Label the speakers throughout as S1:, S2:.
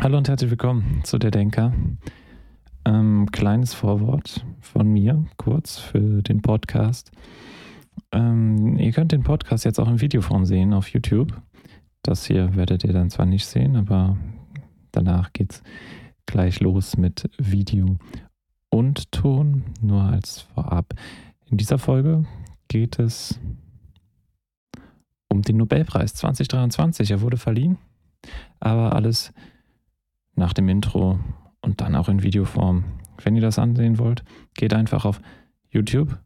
S1: Hallo und herzlich willkommen zu der Denker. Ähm, kleines Vorwort von mir, kurz für den Podcast. Ähm, ihr könnt den Podcast jetzt auch in Videoform sehen auf YouTube. Das hier werdet ihr dann zwar nicht sehen, aber danach geht es gleich los mit Video und Ton, nur als vorab. In dieser Folge geht es um den Nobelpreis 2023. Er wurde verliehen, aber alles nach dem Intro und dann auch in Videoform. Wenn ihr das ansehen wollt, geht einfach auf YouTube,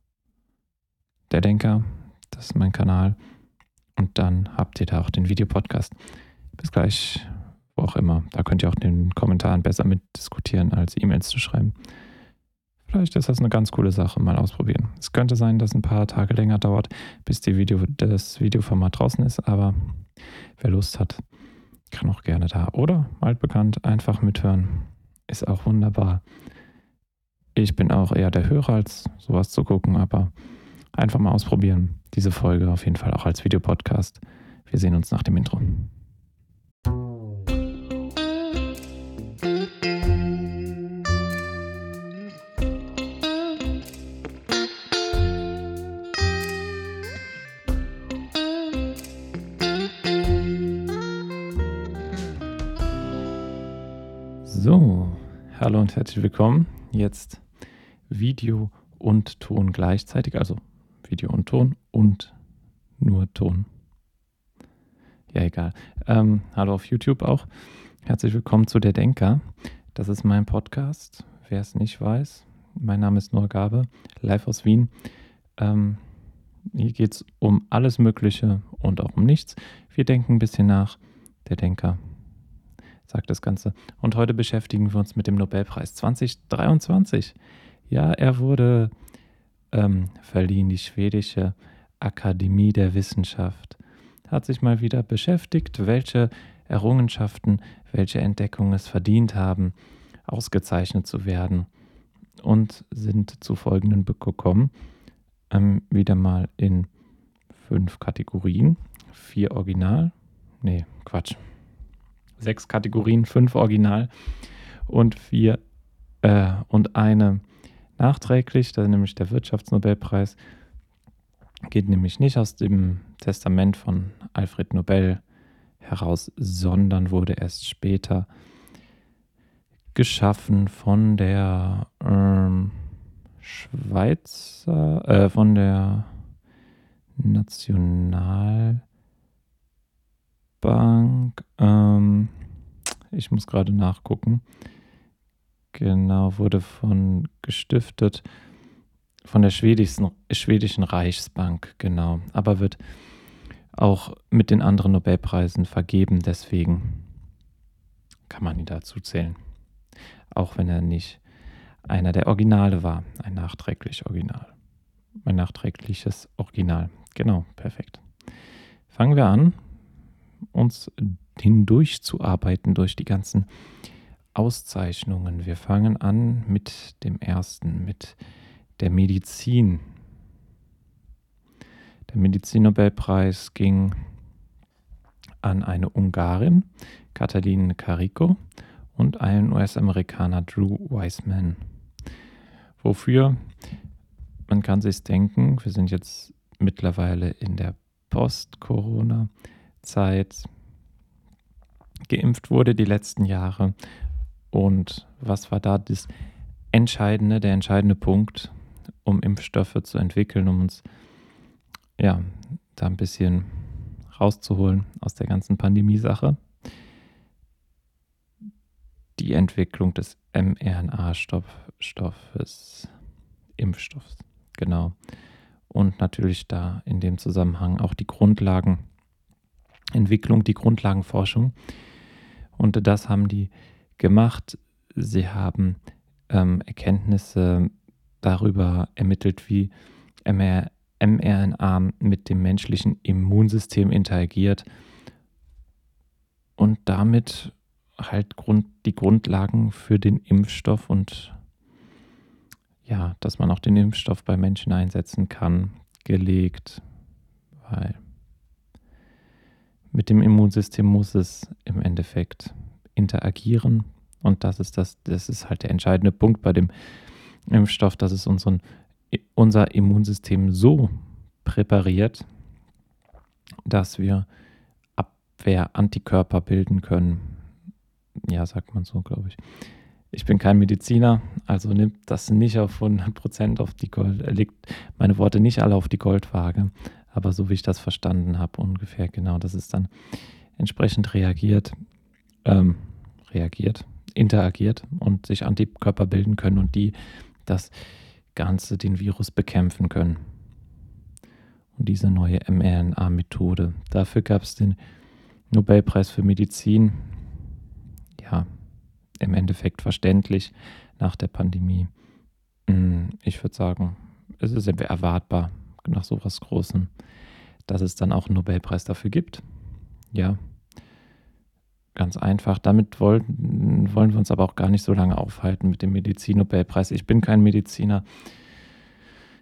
S1: der Denker, das ist mein Kanal, und dann habt ihr da auch den Videopodcast. Bis gleich, wo auch immer. Da könnt ihr auch in den Kommentaren besser mitdiskutieren, als E-Mails zu schreiben. Vielleicht ist das eine ganz coole Sache, mal ausprobieren. Es könnte sein, dass ein paar Tage länger dauert, bis Video, das Videoformat draußen ist, aber wer Lust hat, kann auch gerne da. Oder altbekannt, einfach mithören. Ist auch wunderbar. Ich bin auch eher der Hörer, als sowas zu gucken, aber einfach mal ausprobieren. Diese Folge auf jeden Fall auch als Videopodcast. Wir sehen uns nach dem Intro. Hallo und herzlich willkommen. Jetzt Video und Ton gleichzeitig, also Video und Ton und nur Ton. Ja, egal. Ähm, hallo auf YouTube auch. Herzlich willkommen zu Der Denker. Das ist mein Podcast. Wer es nicht weiß, mein Name ist Noah Gabe, live aus Wien. Ähm, hier geht es um alles Mögliche und auch um nichts. Wir denken ein bisschen nach. Der Denker sagt das Ganze. Und heute beschäftigen wir uns mit dem Nobelpreis 2023. Ja, er wurde ähm, verliehen, die schwedische Akademie der Wissenschaft. Hat sich mal wieder beschäftigt, welche Errungenschaften, welche Entdeckungen es verdient haben, ausgezeichnet zu werden und sind zu folgenden gekommen. Ähm, wieder mal in fünf Kategorien. Vier Original. Nee, Quatsch. Sechs Kategorien, fünf Original und vier äh, und eine nachträglich, ist nämlich der Wirtschaftsnobelpreis, geht nämlich nicht aus dem Testament von Alfred Nobel heraus, sondern wurde erst später geschaffen von der ähm, Schweizer, äh, von der Nationalbank. Ähm, ich muss gerade nachgucken. Genau, wurde von gestiftet von der schwedischen, schwedischen Reichsbank, genau. Aber wird auch mit den anderen Nobelpreisen vergeben, deswegen kann man ihn dazu zählen. Auch wenn er nicht einer der Originale war, ein nachträglich Original. Ein nachträgliches Original. Genau, perfekt. Fangen wir an, uns hindurchzuarbeiten durch die ganzen Auszeichnungen. Wir fangen an mit dem ersten, mit der Medizin. Der Medizinnobelpreis ging an eine Ungarin, Katalin Carico, und einen US-Amerikaner, Drew Weissman. Wofür? Man kann sich denken, wir sind jetzt mittlerweile in der Post-Corona-Zeit. Geimpft wurde die letzten Jahre und was war da das Entscheidende, der entscheidende Punkt, um Impfstoffe zu entwickeln, um uns ja da ein bisschen rauszuholen aus der ganzen Pandemie-Sache? Die Entwicklung des mRNA-Stoffes, Impfstoffs, genau. Und natürlich da in dem Zusammenhang auch die Grundlagenentwicklung, die Grundlagenforschung. Und das haben die gemacht. Sie haben ähm, Erkenntnisse darüber ermittelt, wie mRNA mit dem menschlichen Immunsystem interagiert und damit halt Grund, die Grundlagen für den Impfstoff und ja, dass man auch den Impfstoff bei Menschen einsetzen kann, gelegt, weil mit dem Immunsystem muss es im Endeffekt interagieren. Und das ist das, das ist halt der entscheidende Punkt bei dem Impfstoff, dass es unseren, unser Immunsystem so präpariert, dass wir Abwehr-Antikörper bilden können. Ja, sagt man so, glaube ich. Ich bin kein Mediziner, also nimmt das nicht auf 100% auf die Gold, legt meine Worte nicht alle auf die Goldwaage, aber so wie ich das verstanden habe, ungefähr genau, dass es dann entsprechend reagiert, ähm, reagiert, interagiert und sich Antikörper bilden können und die das Ganze, den Virus bekämpfen können. Und diese neue mRNA-Methode. Dafür gab es den Nobelpreis für Medizin. Ja, im Endeffekt verständlich nach der Pandemie. Hm, ich würde sagen, es ist erwartbar nach so was Großem, dass es dann auch einen Nobelpreis dafür gibt. Ja, ganz einfach. Damit wollen, wollen wir uns aber auch gar nicht so lange aufhalten mit dem Medizin-Nobelpreis. Ich bin kein Mediziner.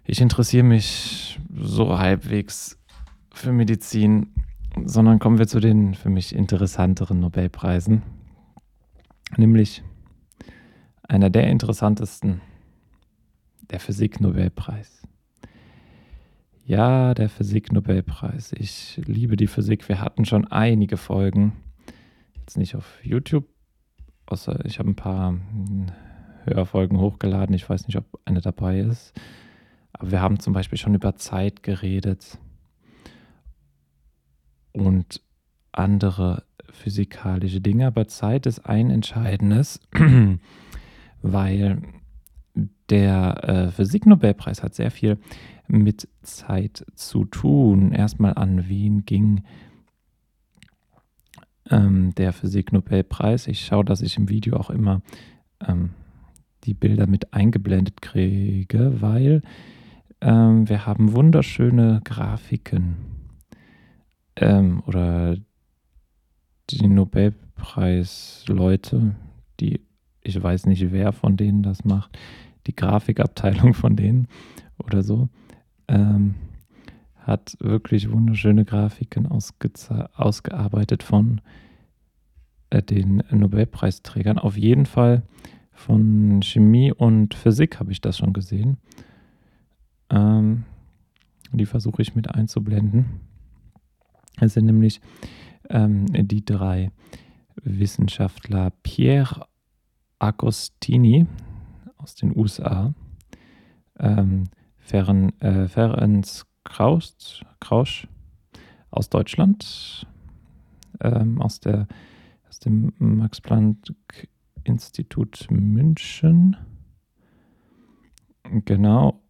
S1: Ich interessiere mich so halbwegs für Medizin, sondern kommen wir zu den für mich interessanteren Nobelpreisen. Nämlich einer der interessantesten, der Physik-Nobelpreis. Ja, der Physik-Nobelpreis. Ich liebe die Physik. Wir hatten schon einige Folgen. Jetzt nicht auf YouTube, außer ich habe ein paar hm, Hörfolgen hochgeladen. Ich weiß nicht, ob eine dabei ist. Aber wir haben zum Beispiel schon über Zeit geredet und andere physikalische Dinge. Aber Zeit ist ein entscheidendes, weil der äh, Physiknobelpreis hat sehr viel mit Zeit zu tun. Erstmal an wen ging ähm, der Physiknobelpreis. Ich schaue, dass ich im Video auch immer ähm, die Bilder mit eingeblendet kriege, weil ähm, wir haben wunderschöne Grafiken ähm, oder die Nobelpreis-Leute, die ich weiß nicht, wer von denen das macht, die Grafikabteilung von denen oder so, ähm, hat wirklich wunderschöne Grafiken ausgearbeitet von äh, den Nobelpreisträgern. Auf jeden Fall von Chemie und Physik habe ich das schon gesehen. Ähm, die versuche ich mit einzublenden. Es sind nämlich ähm, die drei Wissenschaftler Pierre Agostini aus den USA, ähm, Ferenc äh, Krausch, Krausch aus Deutschland, ähm, aus, der, aus dem Max-Planck-Institut München. Genau.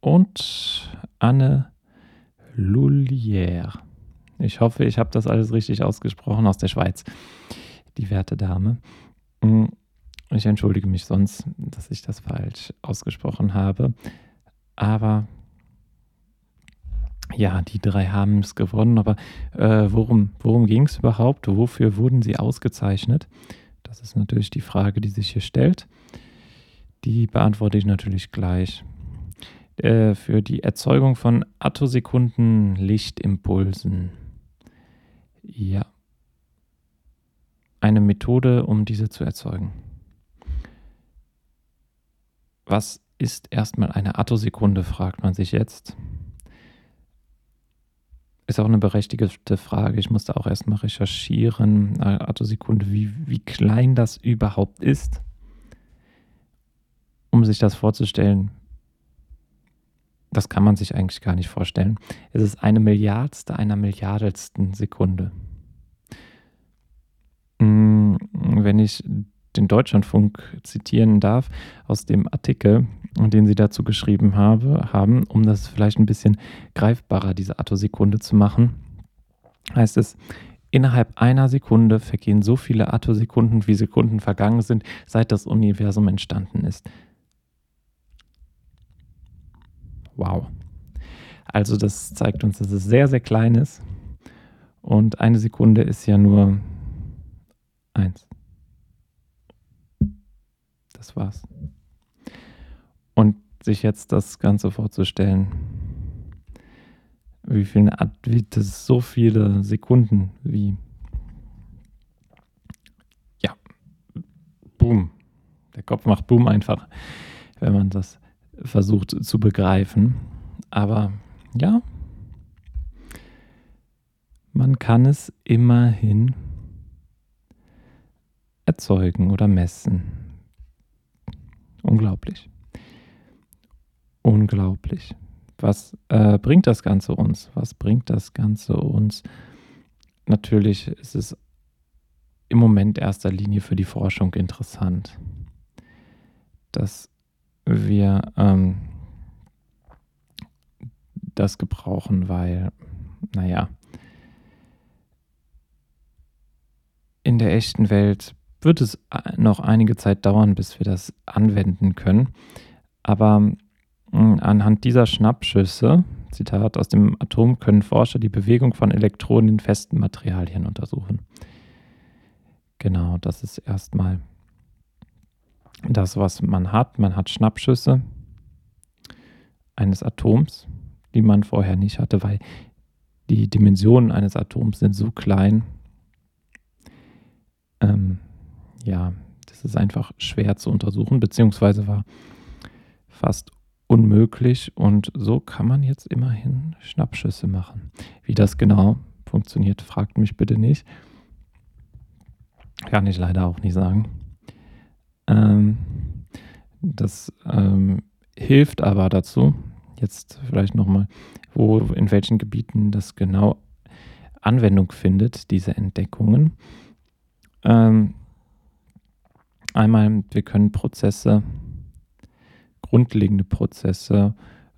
S1: Und Anne Lullière. Ich hoffe, ich habe das alles richtig ausgesprochen aus der Schweiz. Die werte Dame. Mm, ich entschuldige mich sonst, dass ich das falsch ausgesprochen habe. Aber ja, die drei haben es gewonnen, aber äh, worum, worum ging es überhaupt? Wofür wurden sie ausgezeichnet? Das ist natürlich die Frage, die sich hier stellt. Die beantworte ich natürlich gleich. Äh, für die Erzeugung von Attosekunden Lichtimpulsen. Ja. Eine Methode, um diese zu erzeugen. Was ist erstmal eine Attosekunde, fragt man sich jetzt. Ist auch eine berechtigte Frage. Ich musste auch erstmal recherchieren, Attosekunde, wie, wie klein das überhaupt ist. Um sich das vorzustellen, das kann man sich eigentlich gar nicht vorstellen. Es ist eine Milliardste einer Milliardelsten Sekunde. Hm, wenn ich den Deutschlandfunk zitieren darf, aus dem Artikel, den sie dazu geschrieben habe, haben, um das vielleicht ein bisschen greifbarer, diese Attosekunde zu machen, heißt es, innerhalb einer Sekunde vergehen so viele Attosekunden, wie Sekunden vergangen sind, seit das Universum entstanden ist. Wow. Also das zeigt uns, dass es sehr, sehr klein ist. Und eine Sekunde ist ja nur eins. Das war's. Und sich jetzt das Ganze vorzustellen, wie viele, wie so viele Sekunden wie Kopf macht Boom einfach, wenn man das versucht zu begreifen. Aber ja, man kann es immerhin erzeugen oder messen. Unglaublich. Unglaublich. Was äh, bringt das Ganze uns? Was bringt das Ganze uns? Natürlich ist es im Moment erster Linie für die Forschung interessant, dass wir ähm, das gebrauchen, weil, naja, in der echten Welt wird es noch einige Zeit dauern, bis wir das anwenden können. Aber hm, anhand dieser Schnappschüsse, Zitat aus dem Atom, können Forscher die Bewegung von Elektronen in festen Materialien untersuchen. Genau, das ist erstmal das, was man hat. Man hat Schnappschüsse eines Atoms, die man vorher nicht hatte, weil die Dimensionen eines Atoms sind so klein. Ähm, ja, das ist einfach schwer zu untersuchen, beziehungsweise war fast unmöglich. Und so kann man jetzt immerhin Schnappschüsse machen. Wie das genau funktioniert, fragt mich bitte nicht. Kann ich leider auch nicht sagen. Ähm, das ähm, hilft aber dazu, jetzt vielleicht nochmal, wo, in welchen Gebieten das genau Anwendung findet, diese Entdeckungen. Ähm, einmal, wir können Prozesse, grundlegende Prozesse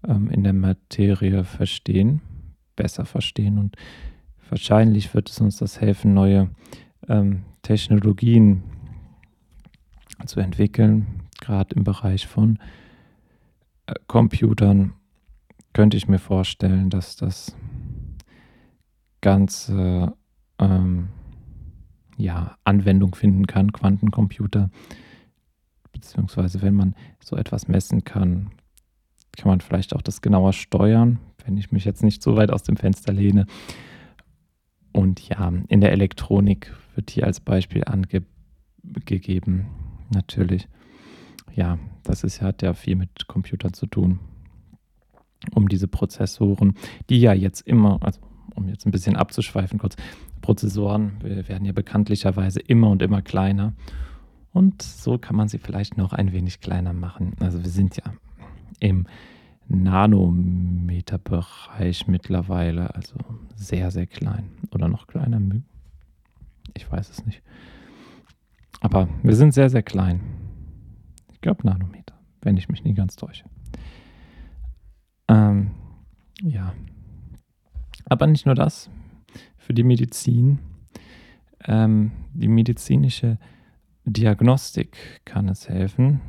S1: ähm, in der Materie verstehen, besser verstehen und wahrscheinlich wird es uns das helfen, neue ähm, Technologien zu entwickeln, gerade im Bereich von äh, Computern. Könnte ich mir vorstellen, dass das Ganze ähm, ja, Anwendung finden kann, Quantencomputer. Beziehungsweise wenn man so etwas messen kann, kann man vielleicht auch das genauer steuern, wenn ich mich jetzt nicht so weit aus dem Fenster lehne. Und ja, in der Elektronik wird hier als Beispiel angegeben, natürlich. Ja, das ist, hat ja viel mit Computern zu tun um diese Prozessoren, die ja jetzt immer, also um jetzt ein bisschen abzuschweifen kurz, Prozessoren werden ja bekanntlicherweise immer und immer kleiner. Und so kann man sie vielleicht noch ein wenig kleiner machen. Also wir sind ja im Nanometerbereich mittlerweile, also sehr, sehr klein. Oder noch kleiner. Ich weiß es nicht. Aber wir sind sehr, sehr klein. Ich glaube Nanometer, wenn ich mich nie ganz täusche. Ähm, ja. Aber nicht nur das. Für die Medizin, ähm, die medizinische Diagnostik kann es helfen.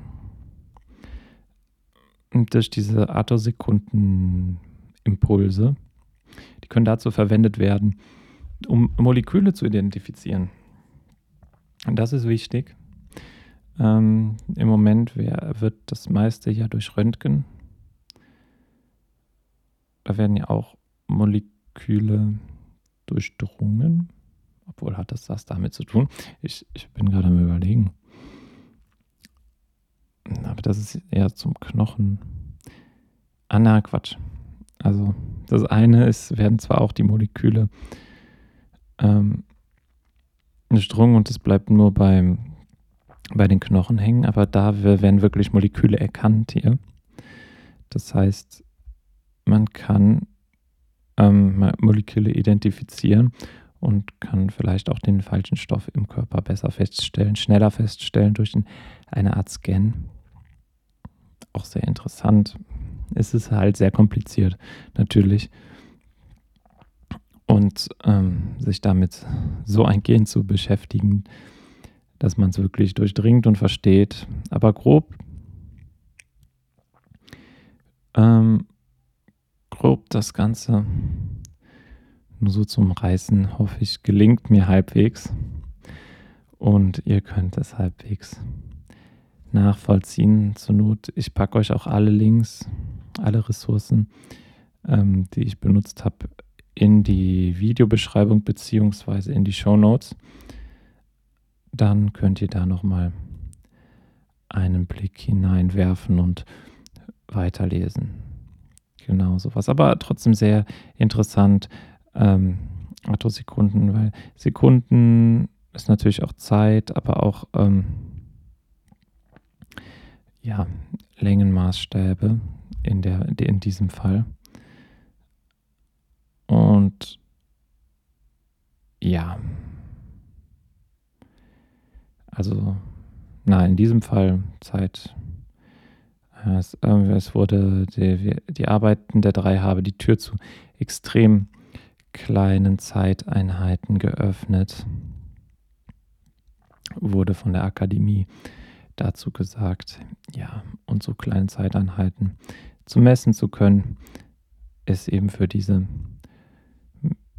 S1: Und durch diese Attosekundenimpulse, die können dazu verwendet werden, um Moleküle zu identifizieren. Und das ist wichtig. Ähm, Im Moment wird das meiste ja durch Röntgen da werden ja auch Moleküle durchdrungen. Obwohl hat das was damit zu tun? Ich, ich bin gerade am Überlegen. Aber das ist eher zum Knochen. Ah, na, Quatsch. Also, das eine ist, werden zwar auch die Moleküle ähm, durchdrungen und es bleibt nur beim, bei den Knochen hängen, aber da werden wirklich Moleküle erkannt hier. Das heißt, man kann ähm, Moleküle identifizieren und kann vielleicht auch den falschen Stoff im Körper besser feststellen, schneller feststellen durch eine Art Scan. Auch sehr interessant. Es ist halt sehr kompliziert, natürlich. Und ähm, sich damit so eingehend zu beschäftigen, dass man es wirklich durchdringt und versteht. Aber grob ähm, grob das Ganze nur so zum Reißen, hoffe ich, gelingt mir halbwegs. Und ihr könnt es halbwegs nachvollziehen. Zur Not, ich packe euch auch alle Links, alle Ressourcen, ähm, die ich benutzt habe, in die Videobeschreibung beziehungsweise in die Show Notes. Dann könnt ihr da nochmal einen Blick hineinwerfen und weiterlesen. Genau sowas. Aber trotzdem sehr interessant. Ähm, Attosekunden, weil Sekunden ist natürlich auch Zeit, aber auch ähm, ja, Längenmaßstäbe in, der, in diesem Fall. Und ja, also, na, in diesem Fall Zeit. Es, äh, es wurde die, die Arbeiten der drei habe die Tür zu extrem kleinen Zeiteinheiten geöffnet, wurde von der Akademie dazu gesagt. Ja, und so kleine Zeiteinheiten zu messen zu können, ist eben für diese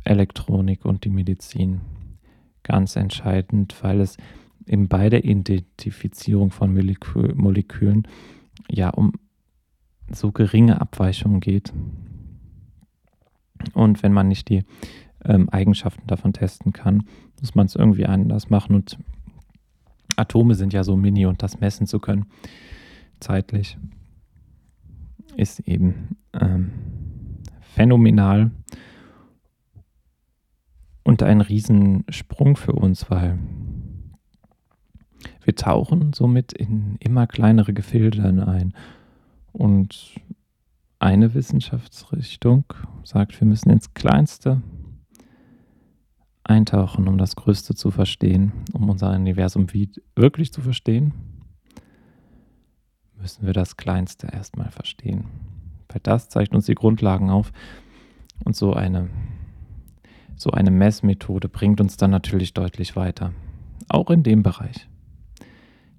S1: Elektronik und die Medizin ganz entscheidend, weil es eben bei der Identifizierung von Molekü Molekülen ja um so geringe Abweichungen geht. Und wenn man nicht die ähm, Eigenschaften davon testen kann, muss man es irgendwie anders machen. Und Atome sind ja so mini und das messen zu können, zeitlich, ist eben ähm, phänomenal und ein Riesensprung für uns, weil wir tauchen somit in immer kleinere Gefilde ein. Und eine Wissenschaftsrichtung sagt, wir müssen ins Kleinste eintauchen, um das Größte zu verstehen, um unser Universum wirklich zu verstehen, müssen wir das Kleinste erstmal verstehen. Weil das zeigt uns die Grundlagen auf und so eine, so eine Messmethode bringt uns dann natürlich deutlich weiter. Auch in dem Bereich.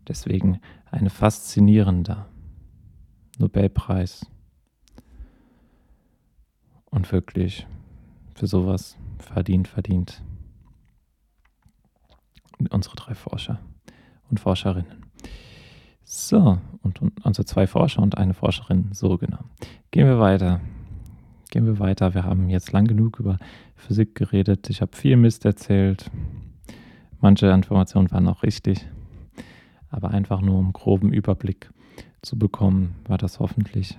S1: Deswegen ein faszinierender Nobelpreis. Und wirklich für sowas verdient, verdient. Unsere drei Forscher und Forscherinnen. So, und, und unsere zwei Forscher und eine Forscherin, so genau. Gehen wir weiter. Gehen wir weiter. Wir haben jetzt lang genug über Physik geredet. Ich habe viel Mist erzählt. Manche Informationen waren auch richtig aber einfach nur um groben Überblick zu bekommen, war das hoffentlich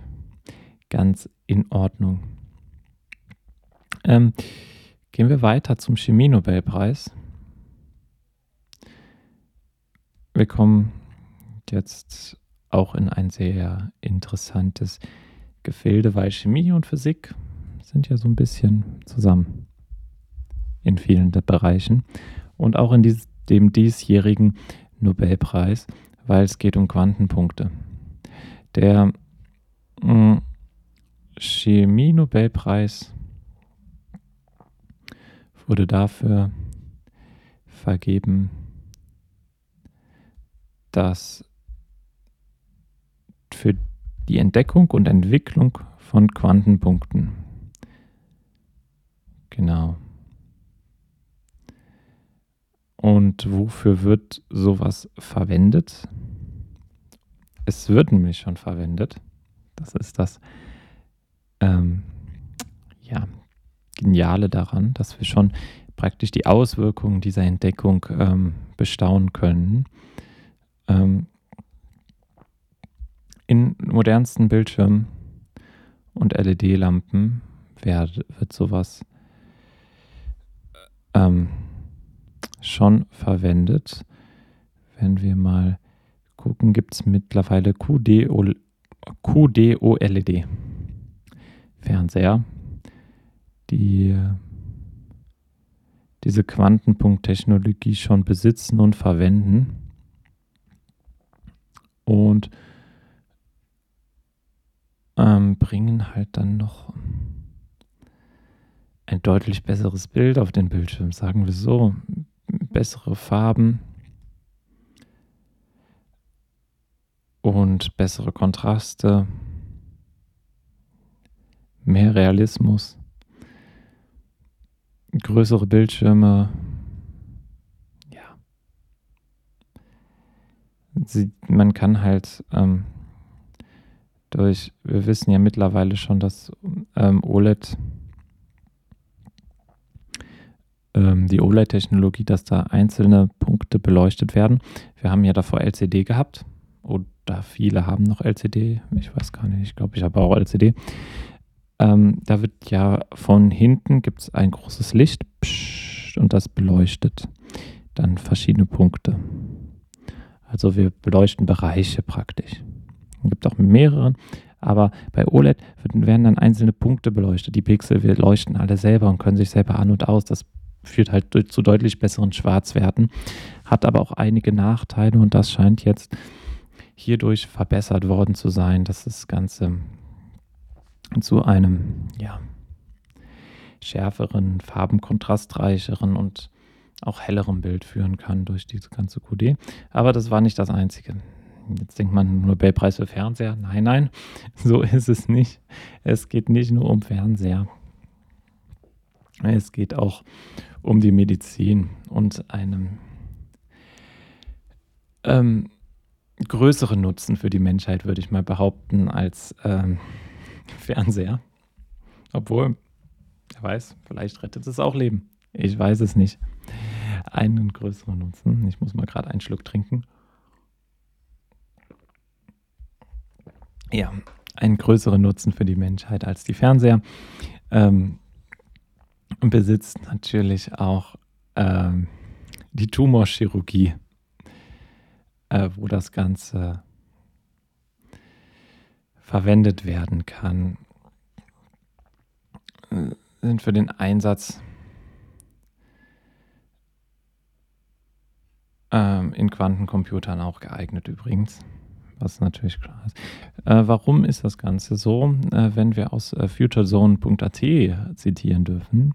S1: ganz in Ordnung. Ähm, gehen wir weiter zum Chemie-Nobelpreis. Wir kommen jetzt auch in ein sehr interessantes Gefilde, weil Chemie und Physik sind ja so ein bisschen zusammen in vielen Bereichen. Und auch in dies, dem diesjährigen Nobelpreis, weil es geht um Quantenpunkte. Der mm, Chemie-Nobelpreis wurde dafür vergeben, dass für die Entdeckung und Entwicklung von Quantenpunkten. Genau. Und wofür wird sowas verwendet? Es wird nämlich schon verwendet. Das ist das ähm, ja, Geniale daran, dass wir schon praktisch die Auswirkungen dieser Entdeckung ähm, bestaunen können. Ähm, in modernsten Bildschirmen und LED-Lampen wird, sowas ähm, schon verwendet. Wenn wir mal gucken, gibt es mittlerweile QDO, QDOLED Fernseher, die diese Quantenpunkttechnologie schon besitzen und verwenden. Und ähm, bringen halt dann noch ein deutlich besseres Bild auf den Bildschirm, sagen wir so bessere Farben und bessere Kontraste, mehr Realismus, größere Bildschirme. Ja. Sie, man kann halt ähm, durch, wir wissen ja mittlerweile schon, dass ähm, OLED ähm, die OLED-Technologie, dass da einzelne Punkte beleuchtet werden. Wir haben ja davor LCD gehabt oder viele haben noch LCD. Ich weiß gar nicht, ich glaube, ich habe auch LCD. Ähm, da wird ja von hinten gibt es ein großes Licht und das beleuchtet dann verschiedene Punkte. Also wir beleuchten Bereiche praktisch. Es gibt auch mehrere, aber bei OLED werden dann einzelne Punkte beleuchtet. Die Pixel, wir leuchten alle selber und können sich selber an und aus. Das führt halt zu deutlich besseren Schwarzwerten, hat aber auch einige Nachteile und das scheint jetzt hierdurch verbessert worden zu sein, dass das Ganze zu einem ja, schärferen, farbenkontrastreicheren und auch hellerem Bild führen kann durch diese ganze QD. Aber das war nicht das Einzige. Jetzt denkt man Nobelpreis für Fernseher. Nein, nein, so ist es nicht. Es geht nicht nur um Fernseher. Es geht auch um die Medizin und einen ähm, größeren Nutzen für die Menschheit, würde ich mal behaupten, als ähm, Fernseher. Obwohl, wer weiß, vielleicht rettet es auch Leben. Ich weiß es nicht. Einen größeren Nutzen. Ich muss mal gerade einen Schluck trinken. Ja, einen größeren Nutzen für die Menschheit als die Fernseher. Ähm, besitzt natürlich auch ähm, die Tumorchirurgie, äh, wo das Ganze verwendet werden kann, äh, sind für den Einsatz ähm, in Quantencomputern auch geeignet übrigens, was natürlich klar ist. Äh, warum ist das Ganze so? Äh, wenn wir aus äh, futurezone.at zitieren dürfen,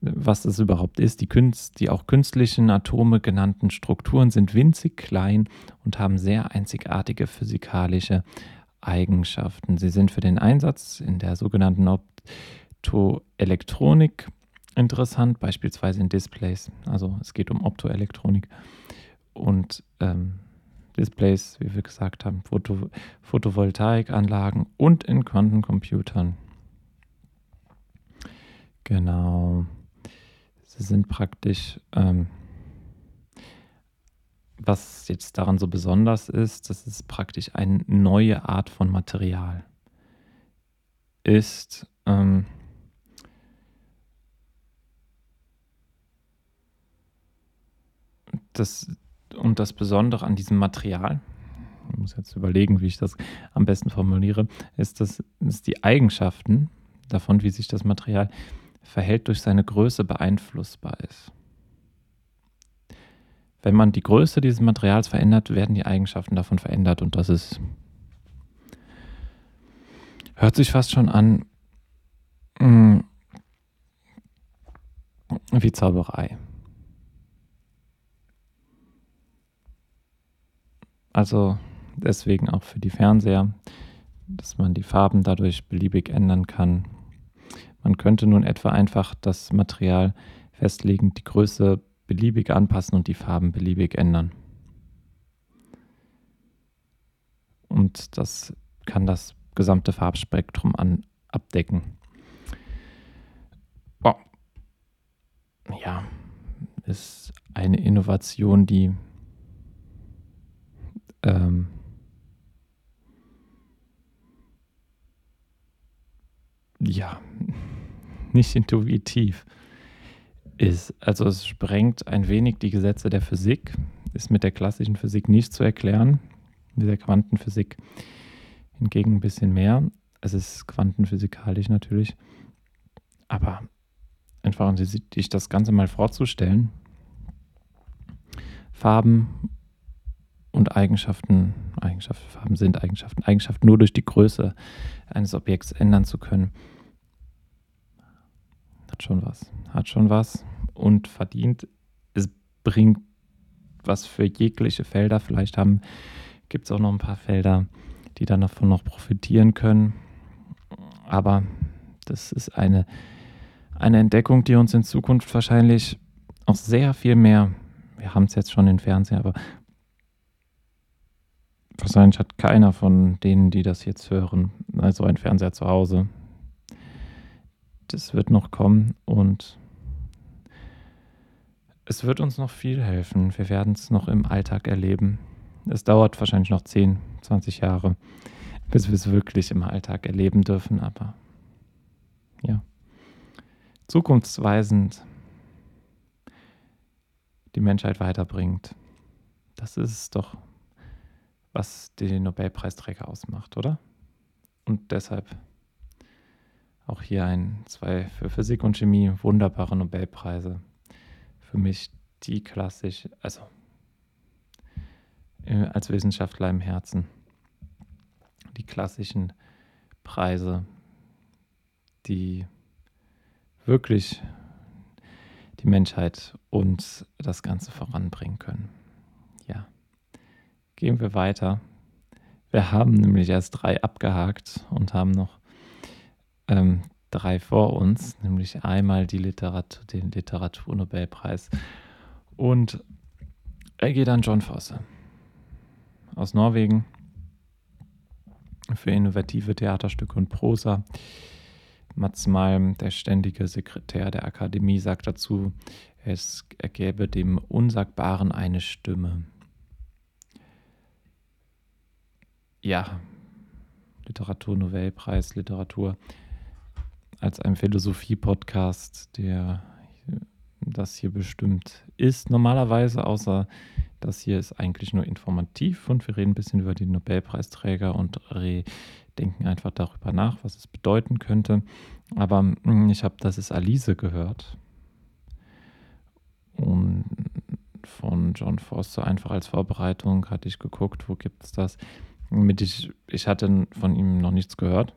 S1: was es überhaupt ist. Die, Künst, die auch künstlichen Atome genannten Strukturen sind winzig klein und haben sehr einzigartige physikalische Eigenschaften. Sie sind für den Einsatz in der sogenannten Optoelektronik interessant, beispielsweise in Displays. Also es geht um Optoelektronik und ähm, Displays, wie wir gesagt haben, Foto, Photovoltaikanlagen und in Quantencomputern. Genau. Sie sind praktisch ähm, was jetzt daran so besonders ist, dass es praktisch eine neue Art von Material ist. Ähm, das, und das Besondere an diesem Material, ich muss jetzt überlegen, wie ich das am besten formuliere, ist, dass, dass die Eigenschaften davon, wie sich das Material verhält, durch seine Größe beeinflussbar ist. Wenn man die Größe dieses Materials verändert, werden die Eigenschaften davon verändert und das ist hört sich fast schon an mh, mm, wie Zauberei. Also deswegen auch für die Fernseher, dass man die Farben dadurch beliebig ändern kann. Man könnte nun etwa einfach das Material festlegen, die Größe beliebig anpassen und die Farben beliebig ändern. Und das kann das gesamte Farbspektrum an, abdecken. Oh. Ja, ist eine Innovation, die ähm, ja, nicht intuitiv ist. Also es sprengt ein wenig die Gesetze der Physik, ist mit der klassischen Physik nicht zu erklären, mit der Quantenphysik hingegen ein bisschen mehr. Es ist quantenphysikalisch natürlich, aber einfach um sich das Ganze mal vorzustellen, Farben und Eigenschaften, Eigenschaften, Farben sind Eigenschaften, Eigenschaften nur durch die Größe eines Objekts ändern zu können, hat schon was. Hat schon was und verdient. Es bringt was für jegliche Felder. Vielleicht gibt es auch noch ein paar Felder, die dann davon noch profitieren können. Aber das ist eine, eine Entdeckung, die uns in Zukunft wahrscheinlich auch sehr viel mehr, wir haben es jetzt schon im Fernsehen, aber wahrscheinlich hat keiner von denen, die das jetzt hören, also ein Fernseher zu Hause das wird noch kommen und es wird uns noch viel helfen. Wir werden es noch im Alltag erleben. es dauert wahrscheinlich noch 10, 20 Jahre, bis wir es wirklich im Alltag erleben dürfen, aber ja, zukunftsweisend die Menschheit weiterbringt. Das ist doch, was den Nobelpreisträger ausmacht, oder? Und deshalb auch hier ein, zwei für Physik und Chemie wunderbare Nobelpreise. Für mich die klassisch, also äh, als Wissenschaftler im Herzen, die klassischen Preise, die wirklich die Menschheit und das Ganze voranbringen können. Ja, gehen wir weiter. Wir haben nämlich erst drei abgehakt und haben noch ähm, drei vor uns, nämlich einmal die Literatur, den Literaturnobelpreis und er geht an John Fosse aus Norwegen für innovative Theaterstücke und Prosa. Mats Malm, der ständige Sekretär der Akademie, sagt dazu, es ergäbe dem Unsagbaren eine Stimme. Ja, Literatur-Nobelpreis, Literatur als ein Philosophie-Podcast, der das hier bestimmt ist. Normalerweise, außer das hier ist eigentlich nur informativ und wir reden ein bisschen über die Nobelpreisträger und denken einfach darüber nach, was es bedeuten könnte. Aber hm, ich habe, das ist Alice gehört. Und von John Foster einfach als Vorbereitung hatte ich geguckt, wo gibt es das. Mit ich, ich hatte von ihm noch nichts gehört,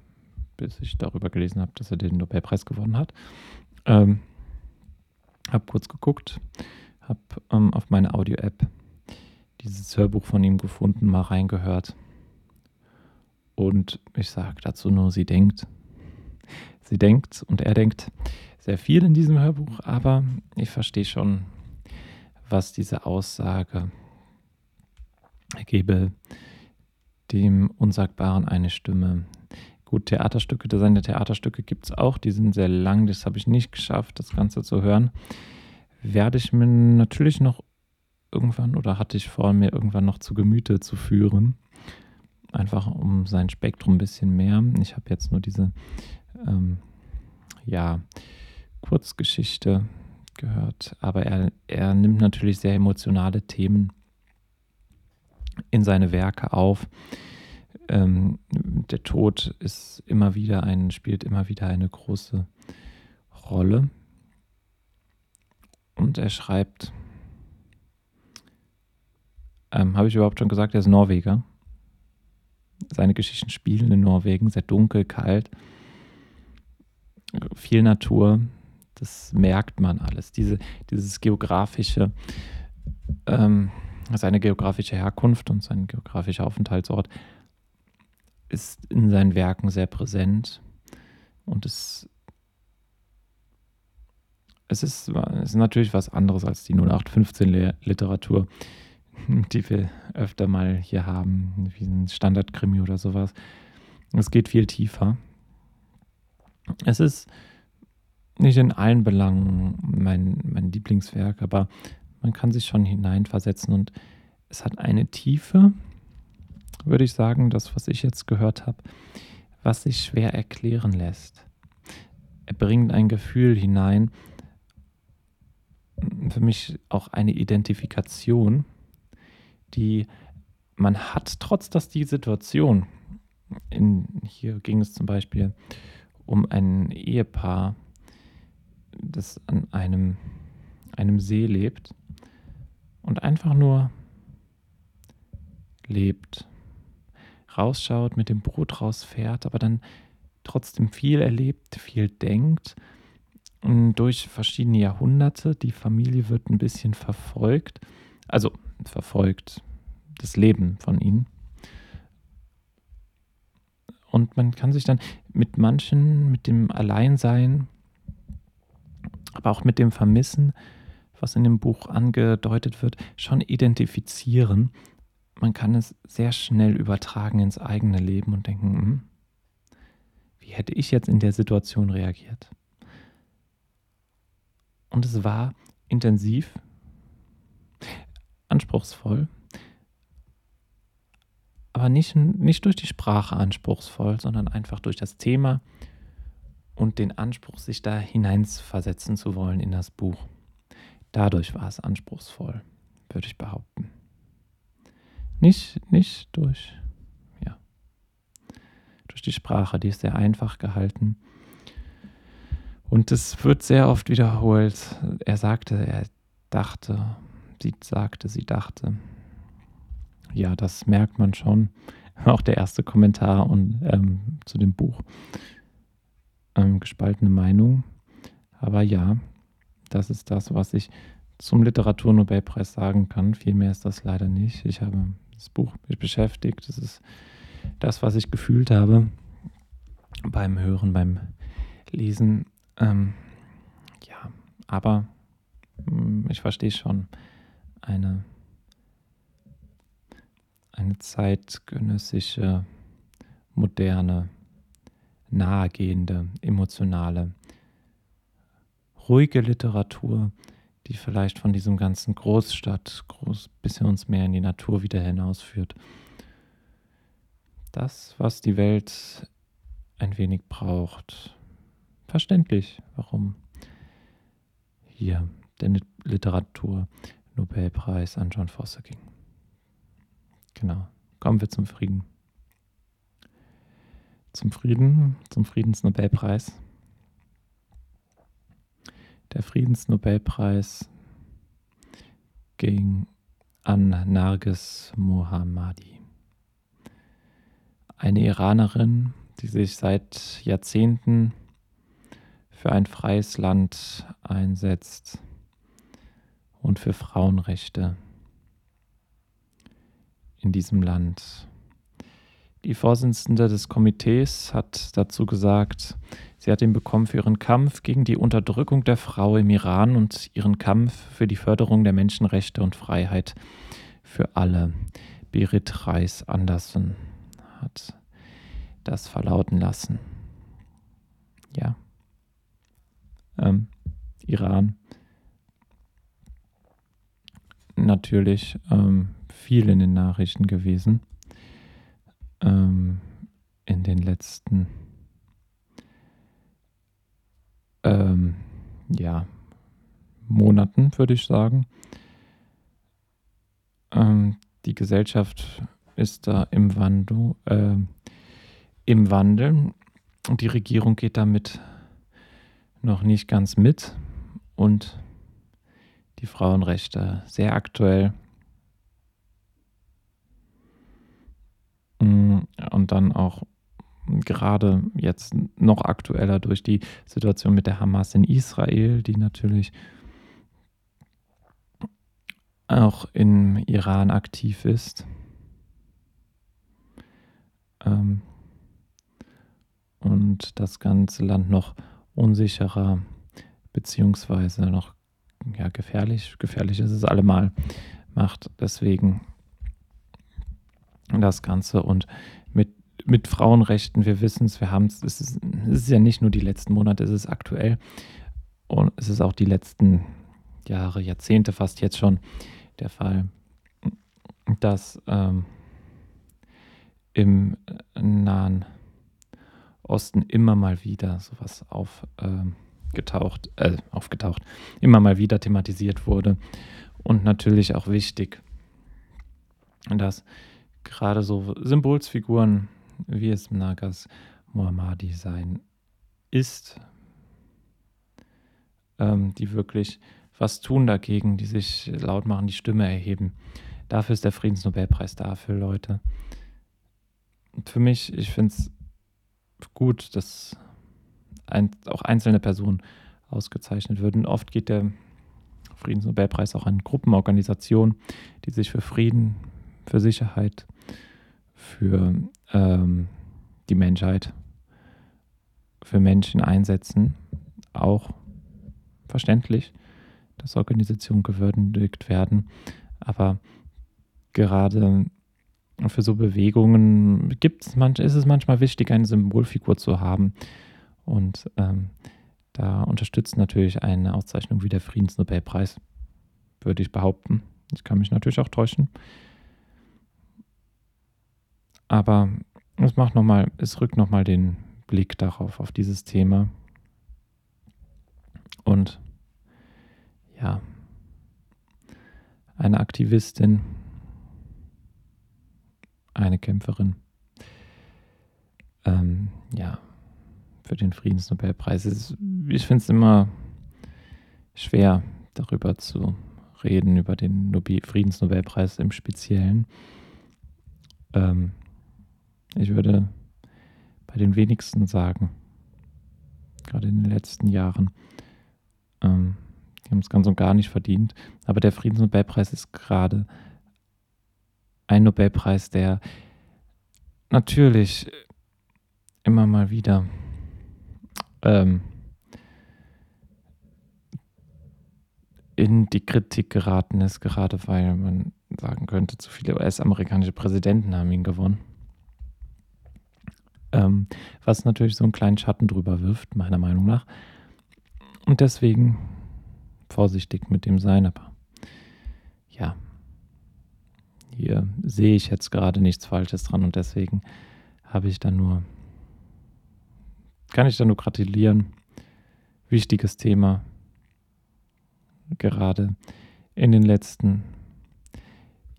S1: bis ich darüber gelesen habe, dass er den Nobelpreis gewonnen hat. Ähm, habe kurz geguckt, habe ähm, auf meine Audio-App dieses Hörbuch von ihm gefunden, mal reingehört. Und ich sage dazu nur, sie denkt. Sie denkt und er denkt sehr viel in diesem Hörbuch, aber ich verstehe schon, was diese Aussage gebe dem Unsagbaren eine Stimme. Gut, Theaterstücke, seine Theaterstücke gibt es auch, die sind sehr lang, das habe ich nicht geschafft, das Ganze zu hören. Werde ich mir natürlich noch irgendwann oder hatte ich vor, mir irgendwann noch zu Gemüte zu führen. Einfach um sein Spektrum ein bisschen mehr. Ich habe jetzt nur diese, ähm, ja, Kurzgeschichte gehört, aber er, er nimmt natürlich sehr emotionale Themen in seine Werke auf. Ähm, der Tod ist immer wieder ein, spielt immer wieder eine große Rolle. Und er schreibt ähm, Habe ich überhaupt schon gesagt, er ist Norweger. Seine Geschichten spielen in Norwegen, sehr dunkel, kalt, viel Natur. Das merkt man alles. Diese, dieses geografische, ähm, seine geografische Herkunft und sein geografischer Aufenthaltsort ist in seinen Werken sehr präsent und es, es, ist, es ist natürlich was anderes als die 0815-Literatur, die wir öfter mal hier haben, wie ein Standardkrimi oder sowas. Es geht viel tiefer. Es ist nicht in allen Belangen mein, mein Lieblingswerk, aber man kann sich schon hineinversetzen und es hat eine Tiefe, würde ich sagen, das, was ich jetzt gehört habe, was sich schwer erklären lässt. Er bringt ein Gefühl hinein, für mich auch eine Identifikation die man hat, trotz dass die Situation, in, hier ging es zum Beispiel um ein Ehepaar, das an einem, einem See lebt und einfach nur lebt, rausschaut, mit dem Boot rausfährt, aber dann trotzdem viel erlebt, viel denkt. Und durch verschiedene Jahrhunderte, die Familie wird ein bisschen verfolgt, also verfolgt das Leben von ihnen. Und man kann sich dann mit manchen, mit dem Alleinsein, aber auch mit dem Vermissen, was in dem Buch angedeutet wird, schon identifizieren. Man kann es sehr schnell übertragen ins eigene Leben und denken, hm, wie hätte ich jetzt in der Situation reagiert? Und es war intensiv, anspruchsvoll, aber nicht, nicht durch die Sprache anspruchsvoll, sondern einfach durch das Thema und den Anspruch, sich da hineinversetzen zu wollen in das Buch. Dadurch war es anspruchsvoll, würde ich behaupten. Nicht, nicht durch, ja, durch die Sprache, die ist sehr einfach gehalten. Und es wird sehr oft wiederholt. Er sagte, er dachte, sie sagte, sie dachte. Ja, das merkt man schon. Auch der erste Kommentar und, ähm, zu dem Buch. Ähm, gespaltene Meinung. Aber ja, das ist das, was ich zum Literaturnobelpreis sagen kann. Viel mehr ist das leider nicht. Ich habe das Buch mich beschäftigt. Das ist das, was ich gefühlt habe beim Hören, beim Lesen. Ähm, ja, aber hm, ich verstehe schon eine, eine zeitgenössische, moderne, nahegehende, emotionale, ruhige Literatur, die vielleicht von diesem ganzen Großstadt groß bisschen uns mehr in die Natur wieder hinausführt. Das, was die Welt ein wenig braucht. Verständlich, warum hier der Literatur-Nobelpreis an John Foster ging. Genau. Kommen wir zum Frieden. Zum Frieden, zum Friedensnobelpreis. Der Friedensnobelpreis ging an Nargis Mohammadi, eine Iranerin, die sich seit Jahrzehnten für ein freies Land einsetzt und für Frauenrechte in diesem Land. Die Vorsitzende des Komitees hat dazu gesagt, sie hat ihn bekommen für ihren Kampf gegen die Unterdrückung der Frau im Iran und ihren Kampf für die Förderung der Menschenrechte und Freiheit für alle. Berit Reis Andersen hat das verlauten lassen. Ja. Ähm, Iran. Natürlich ähm, viel in den Nachrichten gewesen ähm, in den letzten ähm, ja, Monaten, würde ich sagen. Ähm, die Gesellschaft ist da im Wandel, äh, im Wandel. Die Regierung geht damit noch nicht ganz mit. Und die Frauenrechte sehr aktuell und dann auch gerade jetzt noch aktueller durch die Situation mit der Hamas in Israel, die natürlich auch im Iran aktiv ist. Ähm, und das ganze Land noch unsicherer beziehungsweise noch ja, gefährlich, gefährlich ist es allemal, macht. Deswegen das Ganze. Und mit, mit Frauenrechten, wir wissen es, wir haben es, es ist, es ist ja nicht nur die letzten Monate, es ist aktuell und es ist auch die letzten Jahre, Jahrzehnte fast jetzt schon der Fall, dass ähm, im Nahen Osten immer mal wieder sowas aufgetaucht, ähm, äh, aufgetaucht, immer mal wieder thematisiert wurde und natürlich auch wichtig, dass gerade so Symbolsfiguren, wie es Nagas Muhammadi sein ist, ähm, die wirklich was tun dagegen, die sich laut machen, die Stimme erheben. Dafür ist der Friedensnobelpreis dafür, Leute. Und für mich, ich finde es gut, dass ein, auch einzelne Personen ausgezeichnet würden. Oft geht der Friedensnobelpreis auch an Gruppenorganisationen, die sich für Frieden, für Sicherheit, für ähm, die Menschheit, für Menschen einsetzen. Auch verständlich, dass Organisationen gewürdigt werden. Aber gerade für so Bewegungen gibt's manch, ist es manchmal wichtig, eine Symbolfigur zu haben. Und ähm, da unterstützt natürlich eine Auszeichnung wie der Friedensnobelpreis, würde ich behaupten. Ich kann mich natürlich auch täuschen. Aber es macht noch mal, es rückt nochmal den Blick darauf, auf dieses Thema. Und ja, eine Aktivistin, eine Kämpferin, ähm, ja, für den Friedensnobelpreis. ich finde es immer schwer, darüber zu reden, über den Nobel Friedensnobelpreis im Speziellen. Ähm, ich würde bei den wenigsten sagen, gerade in den letzten Jahren, ähm, die haben es ganz und gar nicht verdient. Aber der Friedensnobelpreis ist gerade ein Nobelpreis, der natürlich immer mal wieder ähm, in die Kritik geraten ist, gerade weil man sagen könnte, zu viele US-amerikanische Präsidenten haben ihn gewonnen. Ähm, was natürlich so einen kleinen Schatten drüber wirft, meiner Meinung nach. Und deswegen vorsichtig mit dem sein, aber ja, hier sehe ich jetzt gerade nichts Falsches dran und deswegen habe ich dann nur, kann ich dann nur gratulieren. Wichtiges Thema, gerade in den letzten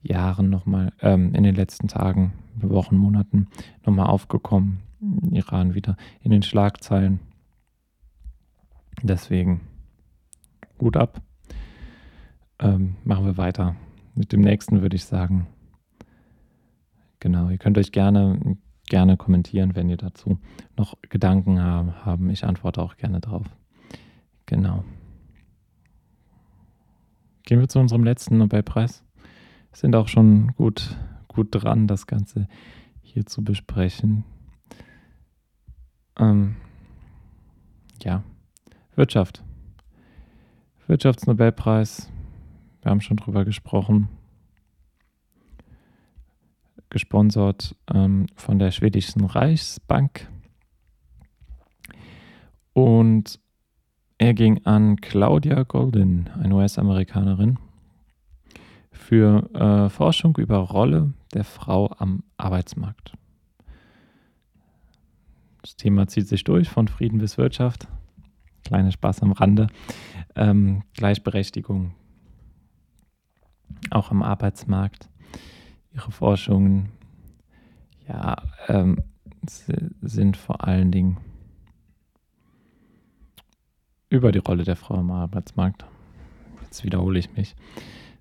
S1: Jahren nochmal, ähm, in den letzten Tagen, Wochen, Monaten nochmal aufgekommen. Iran wieder in den Schlagzeilen. Deswegen gut ab. Ähm, machen wir weiter. Mit dem nächsten würde ich sagen. Genau, ihr könnt euch gerne, gerne kommentieren, wenn ihr dazu noch Gedanken haben. Ich antworte auch gerne drauf. Genau. Gehen wir zu unserem letzten Nobelpreis. Sind auch schon gut, gut dran, das Ganze hier zu besprechen. Ähm, ja, Wirtschaft. Wirtschaftsnobelpreis. Wir haben schon drüber gesprochen. Gesponsert ähm, von der schwedischen Reichsbank. Und er ging an Claudia Goldin, eine US-Amerikanerin, für äh, Forschung über Rolle der Frau am Arbeitsmarkt. Das Thema zieht sich durch von Frieden bis Wirtschaft. Kleiner Spaß am Rande. Ähm, Gleichberechtigung auch am Arbeitsmarkt. Ihre Forschungen ja, ähm, sind vor allen Dingen über die Rolle der Frau im Arbeitsmarkt. Jetzt wiederhole ich mich.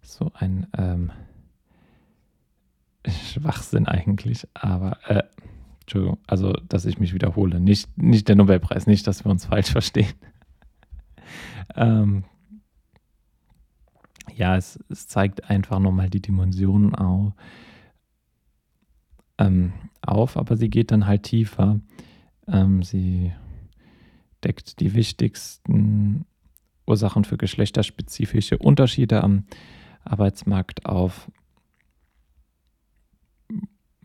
S1: So ein ähm, Schwachsinn eigentlich, aber äh, Entschuldigung, also dass ich mich wiederhole. Nicht, nicht der Nobelpreis, nicht, dass wir uns falsch verstehen. ähm, ja, es, es, zeigt einfach nochmal die Dimensionen auf, ähm, auf, aber sie geht dann halt tiefer. Ähm, sie deckt die wichtigsten Ursachen für geschlechterspezifische Unterschiede am Arbeitsmarkt auf.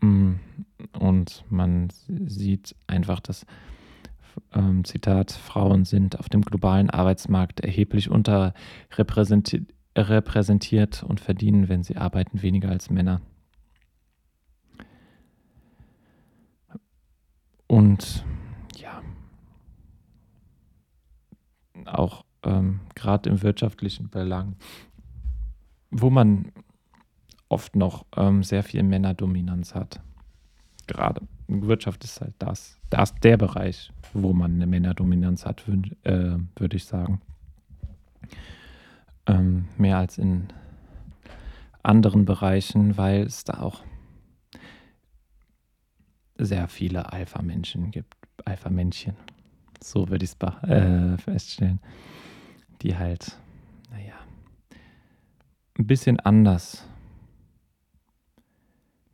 S1: Mm, und man sieht einfach, dass, ähm, Zitat, Frauen sind auf dem globalen Arbeitsmarkt erheblich unterrepräsentiert und verdienen, wenn sie arbeiten, weniger als Männer. Und auch ähm, gerade im wirtschaftlichen Belang, wo man oft noch ähm, sehr viel Männerdominanz hat. Gerade Wirtschaft ist halt das, das der Bereich, wo man eine Männerdominanz hat, würd, äh, würde ich sagen. Ähm, mehr als in anderen Bereichen, weil es da auch sehr viele Alpha-Menschen gibt, Alpha-Männchen so würde ich es äh, feststellen, die halt, ein bisschen anders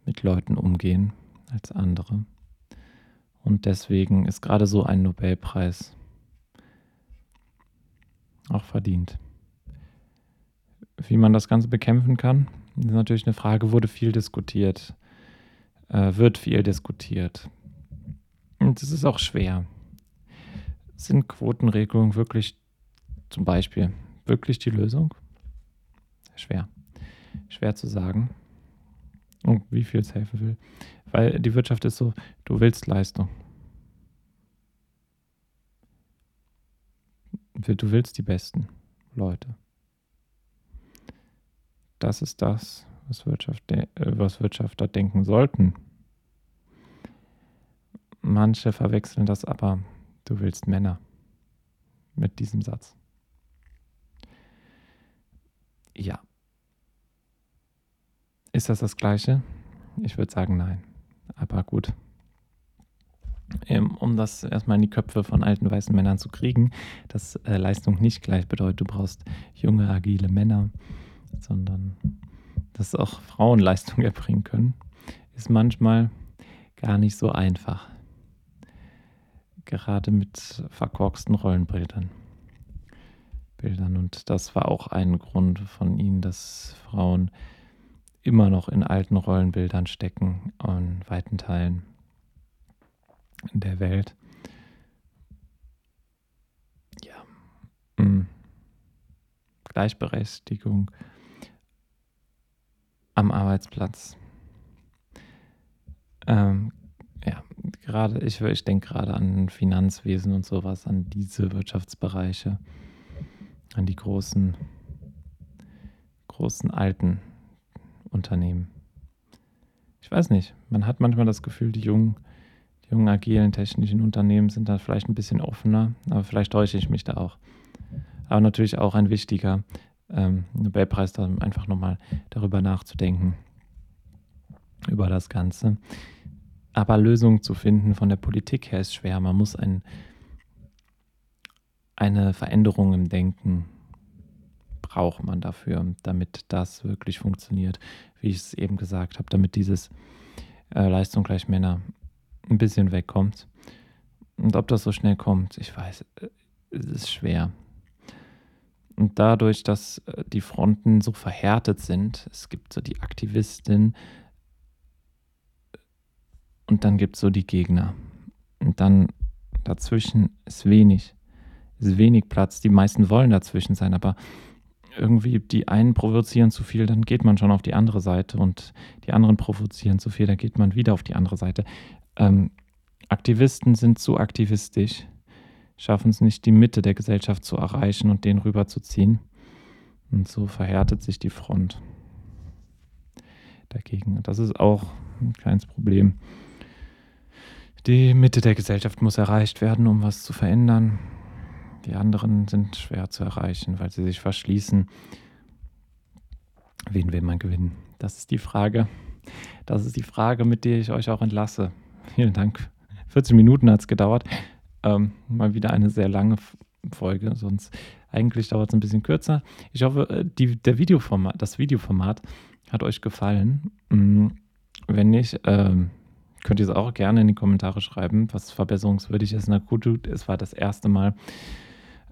S1: mit Leuten umgehen als andere. Und deswegen ist gerade so ein Nobelpreis auch verdient. Wie man das Ganze bekämpfen kann, ist natürlich eine Frage, wurde viel diskutiert, äh, wird viel diskutiert. Und es ist auch schwer. Sind Quotenregelungen wirklich zum Beispiel wirklich die Lösung? Schwer. Schwer zu sagen. und wie viel es helfen will. Weil die Wirtschaft ist so, du willst Leistung. Du willst die besten Leute. Das ist das, was, Wirtschaft, äh, was Wirtschafter denken sollten. Manche verwechseln das aber, du willst Männer mit diesem Satz. Ja. Ist das das gleiche? Ich würde sagen nein. Aber gut. Ähm, um das erstmal in die Köpfe von alten weißen Männern zu kriegen, dass äh, Leistung nicht gleich bedeutet, du brauchst junge, agile Männer, sondern dass auch Frauen Leistung erbringen können, ist manchmal gar nicht so einfach. Gerade mit verkorksten Rollenbildern. Bildern. Und das war auch ein Grund von ihnen, dass Frauen immer noch in alten Rollenbildern stecken, in weiten Teilen der Welt. Ja. Mhm. Gleichberechtigung am Arbeitsplatz. Ähm, ja, gerade, ich, ich denke gerade an Finanzwesen und sowas, an diese Wirtschaftsbereiche, an die großen, großen alten Unternehmen. Ich weiß nicht, man hat manchmal das Gefühl, die jungen, die jungen agilen technischen Unternehmen sind da vielleicht ein bisschen offener, aber vielleicht täusche ich mich da auch. Aber natürlich auch ein wichtiger ähm, Nobelpreis, da einfach nochmal darüber nachzudenken, über das Ganze. Aber Lösungen zu finden von der Politik her ist schwer. Man muss ein, eine Veränderung im Denken braucht man dafür, damit das wirklich funktioniert, wie ich es eben gesagt habe, damit dieses äh, Leistung gleich Männer ein bisschen wegkommt. Und ob das so schnell kommt, ich weiß, äh, es ist schwer. Und dadurch, dass äh, die Fronten so verhärtet sind, es gibt so die Aktivistin und dann gibt es so die Gegner. Und dann dazwischen ist wenig, ist wenig Platz. Die meisten wollen dazwischen sein, aber irgendwie die einen provozieren zu viel, dann geht man schon auf die andere Seite und die anderen provozieren zu viel, dann geht man wieder auf die andere Seite. Ähm, Aktivisten sind zu aktivistisch schaffen es nicht, die Mitte der Gesellschaft zu erreichen und den rüberzuziehen. Und so verhärtet sich die Front dagegen. Das ist auch ein kleines Problem. Die Mitte der Gesellschaft muss erreicht werden, um was zu verändern. Die anderen sind schwer zu erreichen, weil sie sich verschließen. Wen will man gewinnen? Das ist die Frage. Das ist die Frage, mit der ich euch auch entlasse. Vielen Dank. 14 Minuten hat es gedauert. Ähm, mal wieder eine sehr lange Folge, sonst eigentlich dauert es ein bisschen kürzer. Ich hoffe, äh, die, der Videoformat, das Videoformat hat euch gefallen. Mm, wenn nicht, ähm, könnt ihr es auch gerne in die Kommentare schreiben, was verbesserungswürdig ist. Na gut, es war das erste Mal.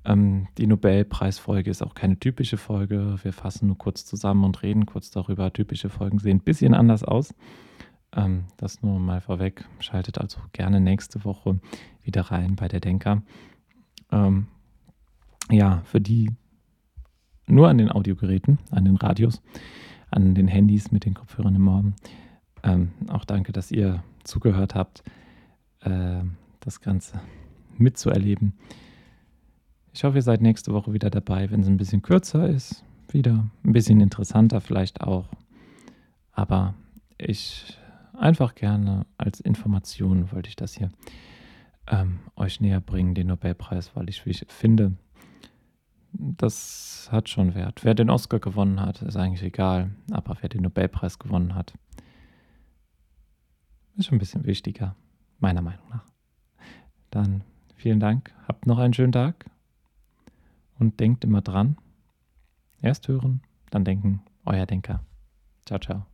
S1: Ähm, die Nobelpreisfolge ist auch keine typische Folge. Wir fassen nur kurz zusammen und reden kurz darüber. Typische Folgen sehen ein bisschen anders aus. Ähm, das nur mal vorweg. Schaltet also gerne nächste Woche wieder rein bei der Denker. Ähm, ja, für die nur an den Audiogeräten, an den Radios, an den Handys mit den Kopfhörern im Ohr. Ähm, auch danke, dass ihr zugehört habt, äh, das Ganze mitzuerleben. Ich hoffe, ihr seid nächste Woche wieder dabei, wenn es ein bisschen kürzer ist. Wieder ein bisschen interessanter vielleicht auch. Aber ich einfach gerne als Information wollte ich das hier ähm, euch näher bringen, den Nobelpreis, weil ich finde, das hat schon Wert. Wer den Oscar gewonnen hat, ist eigentlich egal, aber wer den Nobelpreis gewonnen hat, ist schon ein bisschen wichtiger, meiner Meinung nach. Dann vielen Dank, habt noch einen schönen Tag und denkt immer dran, erst hören, dann denken, euer Denker. Ciao, ciao.